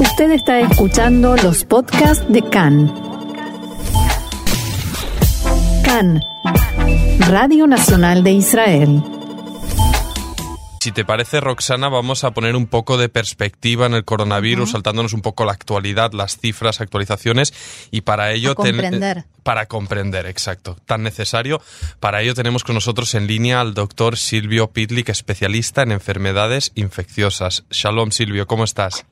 Usted está escuchando los podcasts de CAN. CAN, Radio Nacional de Israel. Si te parece, Roxana, vamos a poner un poco de perspectiva en el coronavirus, saltándonos un poco la actualidad, las cifras, actualizaciones, y para ello... Para comprender. para comprender, exacto. Tan necesario. Para ello tenemos con nosotros en línea al doctor Silvio Pitlik, especialista en enfermedades infecciosas. Shalom, Silvio, ¿cómo estás?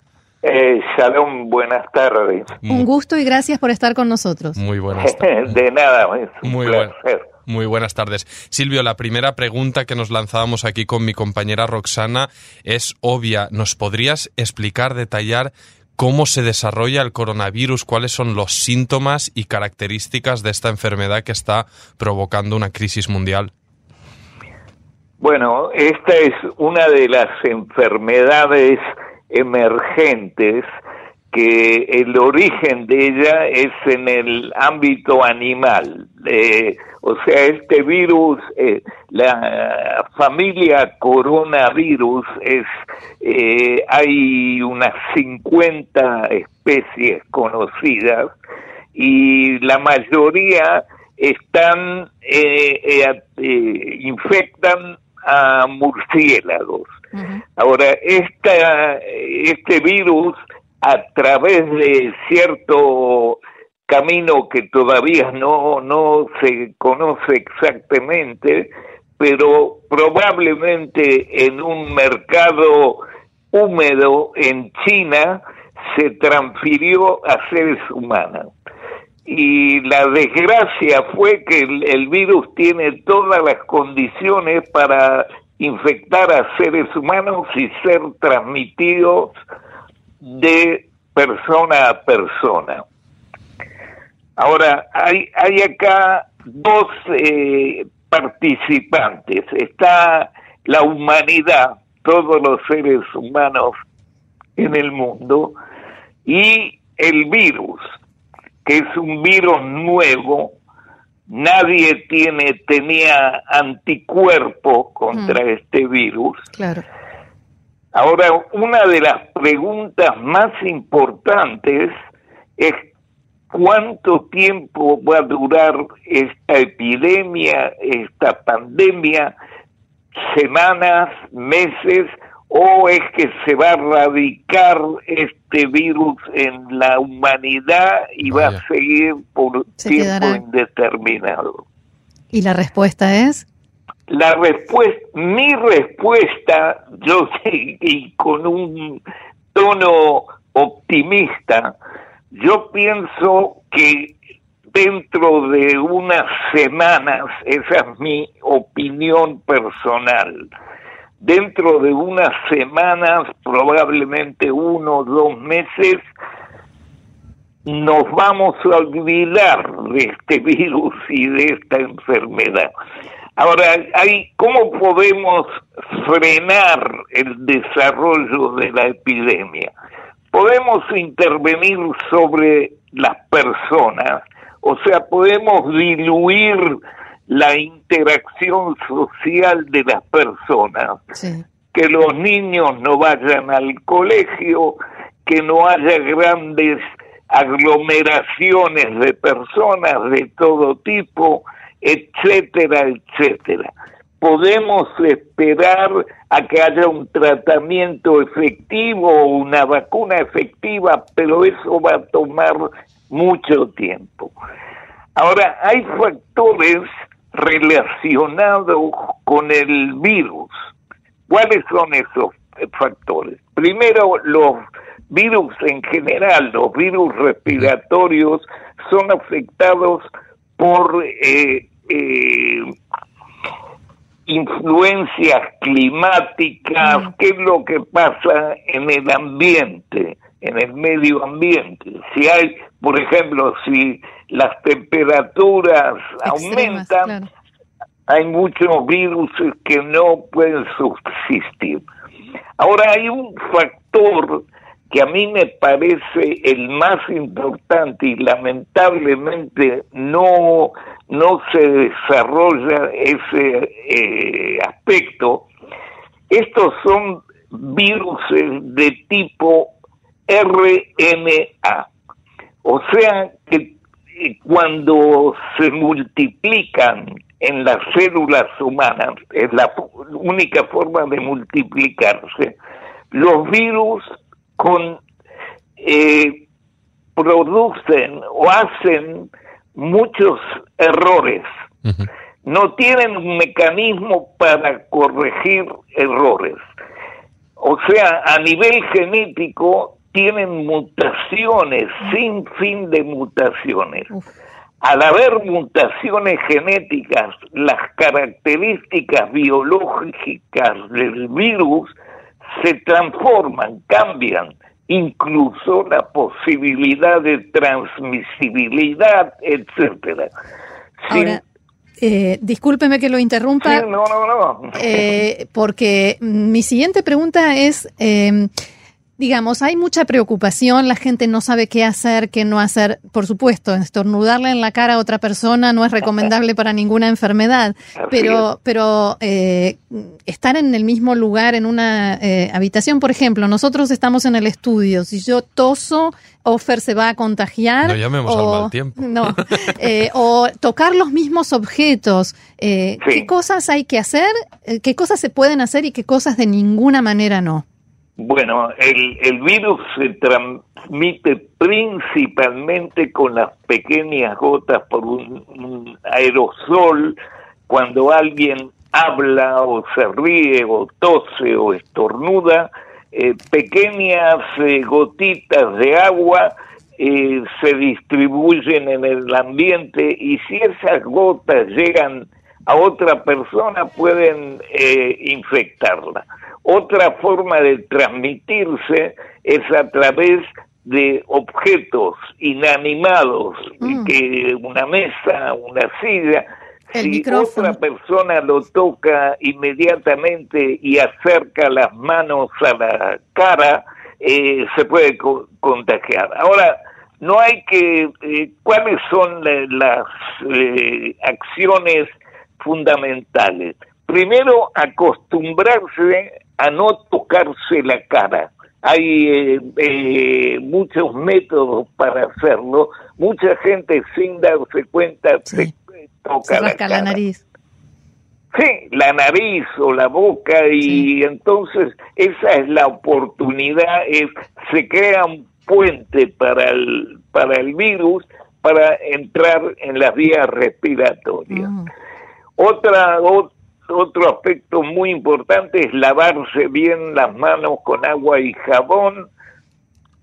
Eh, shalom, buenas tardes. Un gusto y gracias por estar con nosotros. Muy buenas tardes. De nada, es un Muy placer. Muy buenas tardes. Silvio, la primera pregunta que nos lanzábamos aquí con mi compañera Roxana es obvia. ¿Nos podrías explicar, detallar cómo se desarrolla el coronavirus, cuáles son los síntomas y características de esta enfermedad que está provocando una crisis mundial? Bueno, esta es una de las enfermedades emergentes que el origen de ella es en el ámbito animal. Eh, o sea, este virus, eh, la familia coronavirus, es, eh, hay unas 50 especies conocidas y la mayoría están, eh, eh, infectan a murciélagos. Ahora, esta, este virus, a través de cierto camino que todavía no, no se conoce exactamente, pero probablemente en un mercado húmedo en China se transfirió a seres humanos. Y la desgracia fue que el, el virus tiene todas las condiciones para infectar a seres humanos y ser transmitidos de persona a persona. Ahora, hay, acá dos eh, participantes. Está la humanidad, todos los seres humanos en el mundo, y el virus, que es un virus nuevo. Nadie tiene, tenía anticuerpos contra Mm. este virus. Claro. Ahora, una de las preguntas más importantes es cuánto tiempo va a durar esta epidemia, esta pandemia, semanas, meses, o es que se va a erradicar este virus en la humanidad y va a seguir por Se tiempo quedará. indeterminado. ¿Y la respuesta es? La respuesta, mi respuesta, yo y con un tono optimista, yo pienso que dentro de unas semanas, esa es mi opinión personal, dentro de unas semanas, probablemente uno o dos meses, nos vamos a olvidar de este virus y de esta enfermedad. Ahora, hay, ¿cómo podemos frenar el desarrollo de la epidemia? Podemos intervenir sobre las personas, o sea, podemos diluir la interacción social de las personas Sí. que los niños no vayan al colegio, que no haya grandes aglomeraciones de personas de todo tipo, etcétera, etcétera. Podemos esperar a que haya un tratamiento efectivo o una vacuna efectiva, pero eso va a tomar mucho tiempo. Ahora, hay factores relacionados con el virus. ¿Cuáles son esos factores? Primero, los virus en general, los virus respiratorios, son afectados por eh, eh, influencias climáticas, qué es lo que pasa en el ambiente, en el medio ambiente. Si hay, por ejemplo, si las temperaturas Extremas, aumentan, claro. hay muchos virus que no pueden subsistir. Ahora hay un factor que a mí me parece el más importante y lamentablemente no, no se desarrolla ese eh, aspecto. Estos son virus de tipo RNA. O sea que eh, cuando se multiplican en las células humanas, es la única forma de multiplicarse, los virus con, eh, producen o hacen muchos errores. No tienen un mecanismo para corregir errores. O sea, a nivel genético tienen mutaciones, sin fin de mutaciones. Al haber mutaciones genéticas, las características biológicas del virus se transforman, cambian, incluso la posibilidad de transmisibilidad, etcétera. Ahora, eh, discúlpeme que lo interrumpa. no, no, no. Eh, porque mi siguiente pregunta es, eh, digamos, hay mucha preocupación, la gente no sabe qué hacer, qué no hacer. Por supuesto, estornudarle en la cara a otra persona no es recomendable para ninguna enfermedad, pero, pero eh, estar en el mismo lugar, en una eh, habitación, por ejemplo, nosotros estamos en el estudio, si yo toso, Offer se va a contagiar. No llamemos o, al mal tiempo. No, eh, o tocar los mismos objetos. ¿Qué cosas hay que hacer? ¿Qué cosas se pueden hacer y qué cosas de ninguna manera no? Bueno, el, el virus se transmite principalmente con las pequeñas gotas por un, aerosol. Cuando alguien habla o se ríe o tose o estornuda, eh, pequeñas eh, gotitas de agua eh, se distribuyen en el ambiente y si esas gotas llegan a otra persona pueden infectarla. Otra forma de transmitirse es a través de objetos inanimados, mm. que una mesa, una silla, si otra persona lo toca inmediatamente y acerca las manos a la cara, eh, se puede contagiar. Ahora, no hay que... Eh, ¿Cuáles son las eh, acciones fundamentales? Primero, acostumbrarse a no tocarse la cara. Hay eh, eh, muchos métodos para hacerlo. Mucha gente sin darse cuenta se toca la, cara. la nariz. Sí, la nariz o la boca y entonces esa es la oportunidad, es, se crea un puente para el, para el virus para entrar en las vías respiratorias. Mm. Otra, otro aspecto muy importante es lavarse bien las manos con agua y jabón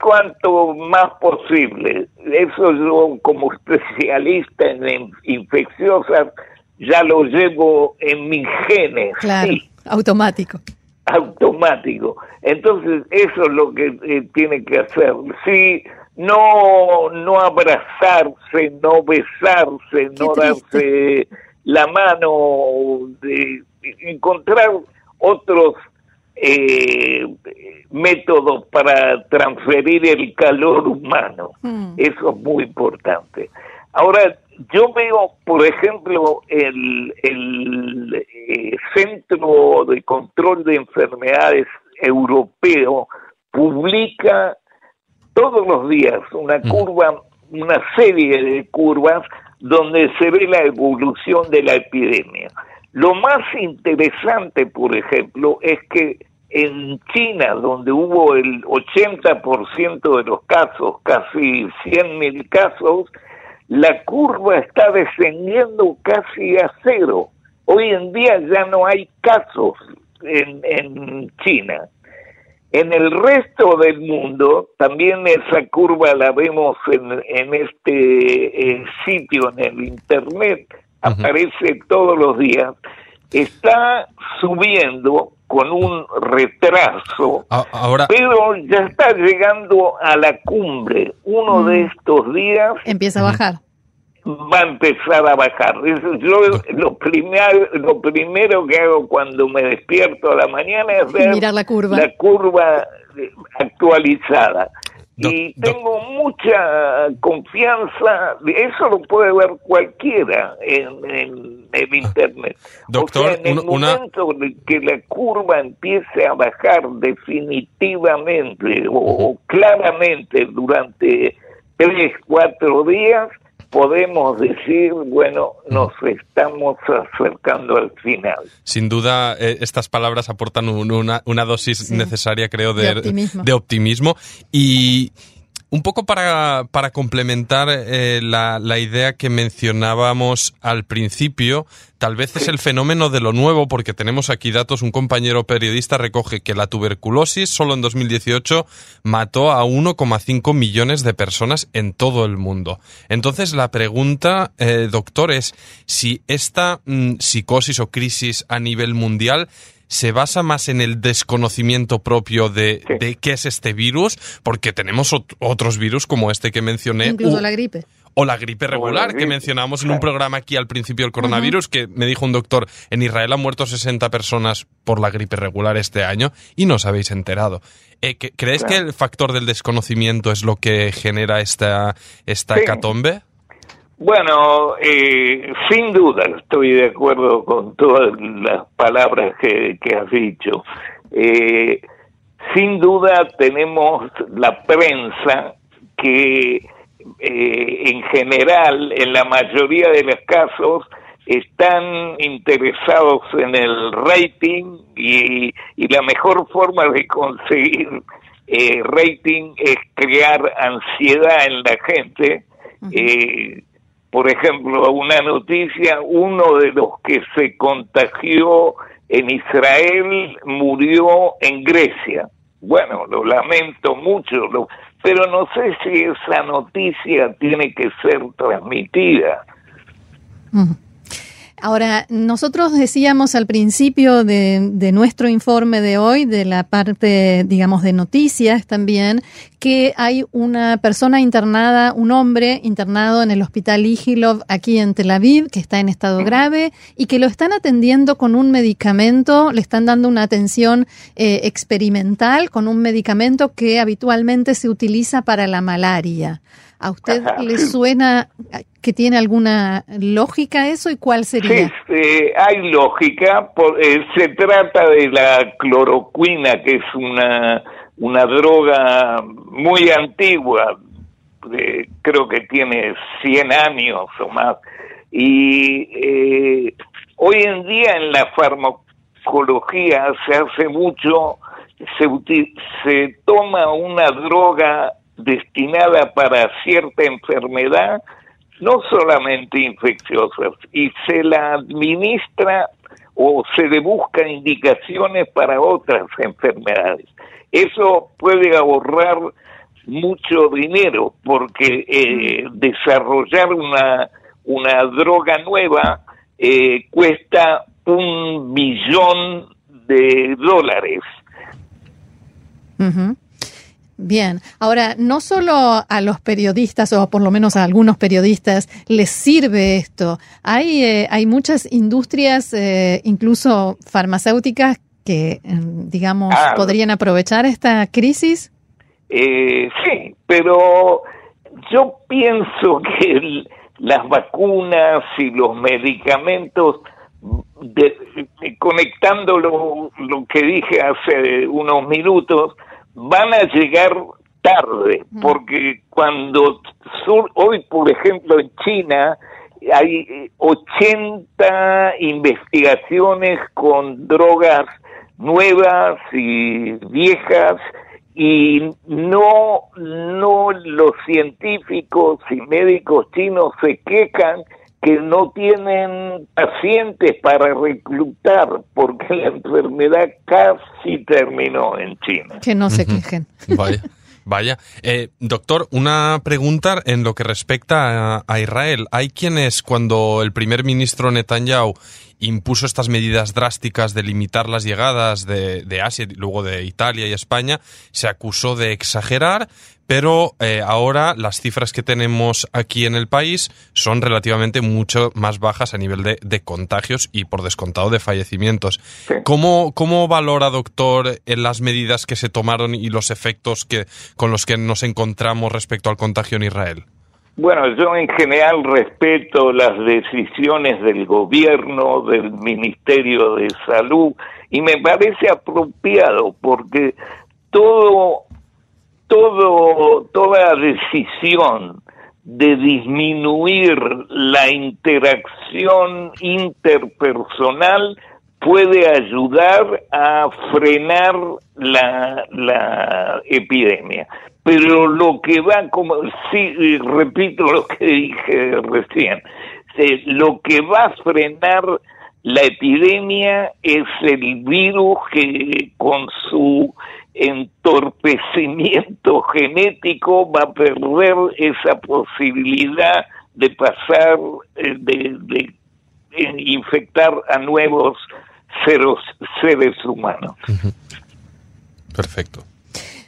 cuanto más posible. Eso yo como especialista en infecciosas ya lo llevo en mis genes. Claro, automático. Automático. Entonces eso es lo que eh, tiene que hacer. Sí, no, no abrazarse, no besarse, no darse la mano, de encontrar otros eh, métodos para transferir el calor humano. Mm. Eso es muy importante. Ahora, yo veo, por ejemplo, el, el eh, Centro de Control de Enfermedades Europeo publica todos los días una mm. curva, una serie de curvas donde se ve la evolución de la epidemia. Lo más interesante, por ejemplo, es que en China, donde hubo el 80% de los casos, casi 100.000 casos, la curva está descendiendo casi a cero. Hoy en día ya no hay casos en, en China. En el resto del mundo, también esa curva la vemos en, este eh, sitio, en el Internet, aparece todos los días, está subiendo con un retraso, Ahora... pero ya está llegando a la cumbre. Uno de mm. estos días... Empieza a bajar va a empezar a bajar. Yo lo, primero, lo primero que hago cuando me despierto a la mañana es ver Mirar la curva, la curva actualizada. y tengo mucha confianza, eso lo puede ver cualquiera en, el Internet. Doctor, o sea, en el momento de que la curva empiece a bajar definitivamente o claramente durante tres, cuatro días, podemos decir, bueno, nos estamos acercando al final. Sin duda, eh, estas palabras aportan una, una, dosis necesaria, creo, de, de optimismo. Y, un poco para, para complementar eh, la, la, idea que mencionábamos al principio, tal vez es el fenómeno de lo nuevo, porque tenemos aquí datos, un compañero periodista recoge que la tuberculosis solo en 2018 mató a 1,5 millones de personas en todo el mundo. Entonces la pregunta, eh, doctor, es si esta mm, psicosis o crisis a nivel mundial se basa más en el desconocimiento propio de, qué es este virus, porque tenemos otros virus como este que mencioné. Incluso la gripe. O la gripe regular, que mencionamos en un programa aquí al principio del coronavirus, que me dijo un doctor, en Israel han muerto 60 personas por la gripe regular este año y no os habéis enterado. Eh, ¿Crees que el factor del desconocimiento es lo que genera esta, esta hecatombe? Bueno, eh, sin duda estoy de acuerdo con todas las palabras que, has dicho. Eh, sin duda tenemos la prensa que eh, en general, en la mayoría de los casos, están interesados en el rating y, la mejor forma de conseguir rating es crear ansiedad en la gente por ejemplo, una noticia, uno de los que se contagió en Israel murió en Grecia. Bueno, lo lamento mucho, pero no sé si esa noticia tiene que ser transmitida. Ahora, nosotros decíamos al principio de, nuestro informe de hoy, de la parte, digamos, de noticias también, que hay una persona internada, un hombre internado en el hospital Igilov aquí en Tel Aviv, que está en estado grave y que lo están atendiendo con un medicamento, le están dando una atención eh, experimental con un medicamento que habitualmente se utiliza para la malaria. ¿A usted le suena que tiene alguna lógica eso y cuál sería? Sí, hay lógica. Eh, se trata de la cloroquina, que es una, una droga muy antigua, creo que tiene 100 años o más. Y eh, hoy en día en la farmacología se hace mucho, se, se toma una droga destinada para cierta enfermedad, no solamente infecciosas, y se la administra o se le busca indicaciones para otras enfermedades. Eso puede ahorrar mucho dinero porque eh, desarrollar una, una droga nueva eh, cuesta un billón de dólares. Bien, ahora no solo a los periodistas o por lo menos a algunos periodistas les sirve esto. Hay, eh, hay muchas industrias, eh, incluso farmacéuticas, que, em, digamos, ah. podrían aprovechar esta crisis. Eh, sí, pero yo pienso que las vacunas y los medicamentos, conectando lo que dije hace unos minutos, van a llegar tarde, porque cuando hoy, por ejemplo, en China hay 80 eh, investigaciones con drogas nuevas y viejas y no no los científicos y médicos chinos se quejan que no tienen pacientes para reclutar porque la enfermedad casi terminó en China. Que no se quejen. Vaya. Vaya. Eh, doctor, una pregunta en lo que respecta a, Israel. Hay quienes, cuando el primer ministro Netanyahu impuso estas medidas drásticas de limitar las llegadas de, de Asia y luego de Italia y España, se acusó de exagerar, pero eh, ahora las cifras que tenemos aquí en el país son relativamente mucho más bajas a nivel de, contagios y por descontado de fallecimientos. ¿Cómo, ¿Cómo, valora, doctor, en las medidas que se tomaron y los efectos que, con los que nos encontramos respecto al contagio en Israel? Bueno, yo en general respeto las decisiones del gobierno, del Ministerio de Salud, y me parece apropiado porque todo, todo, toda decisión de disminuir la interacción interpersonal puede ayudar a frenar la, epidemia. Pero lo que va, como sí, repito lo que dije recién, lo que va a frenar la epidemia es el virus que con su entorpecimiento genético va a perder esa posibilidad de pasar, eh, de, de, infectar a nuevos seres, seres humanos. Perfecto.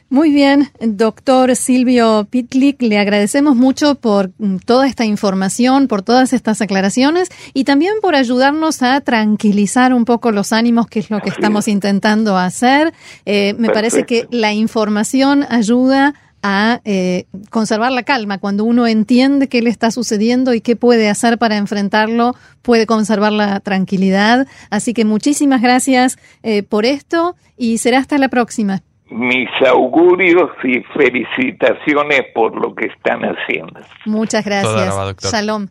Muy bien, doctor Silvio Pitlick, le agradecemos mucho por mm, toda esta información, por todas estas aclaraciones y también por ayudarnos a tranquilizar un poco los ánimos, que es lo que estamos intentando hacer. Eh, me parece que la información ayuda a eh, conservar la calma. Cuando uno entiende qué le está sucediendo y qué puede hacer para enfrentarlo, puede conservar la tranquilidad. Así que muchísimas gracias eh, por esto y será hasta la próxima mis augurios y felicitaciones por lo que están haciendo. Muchas gracias. Shalom.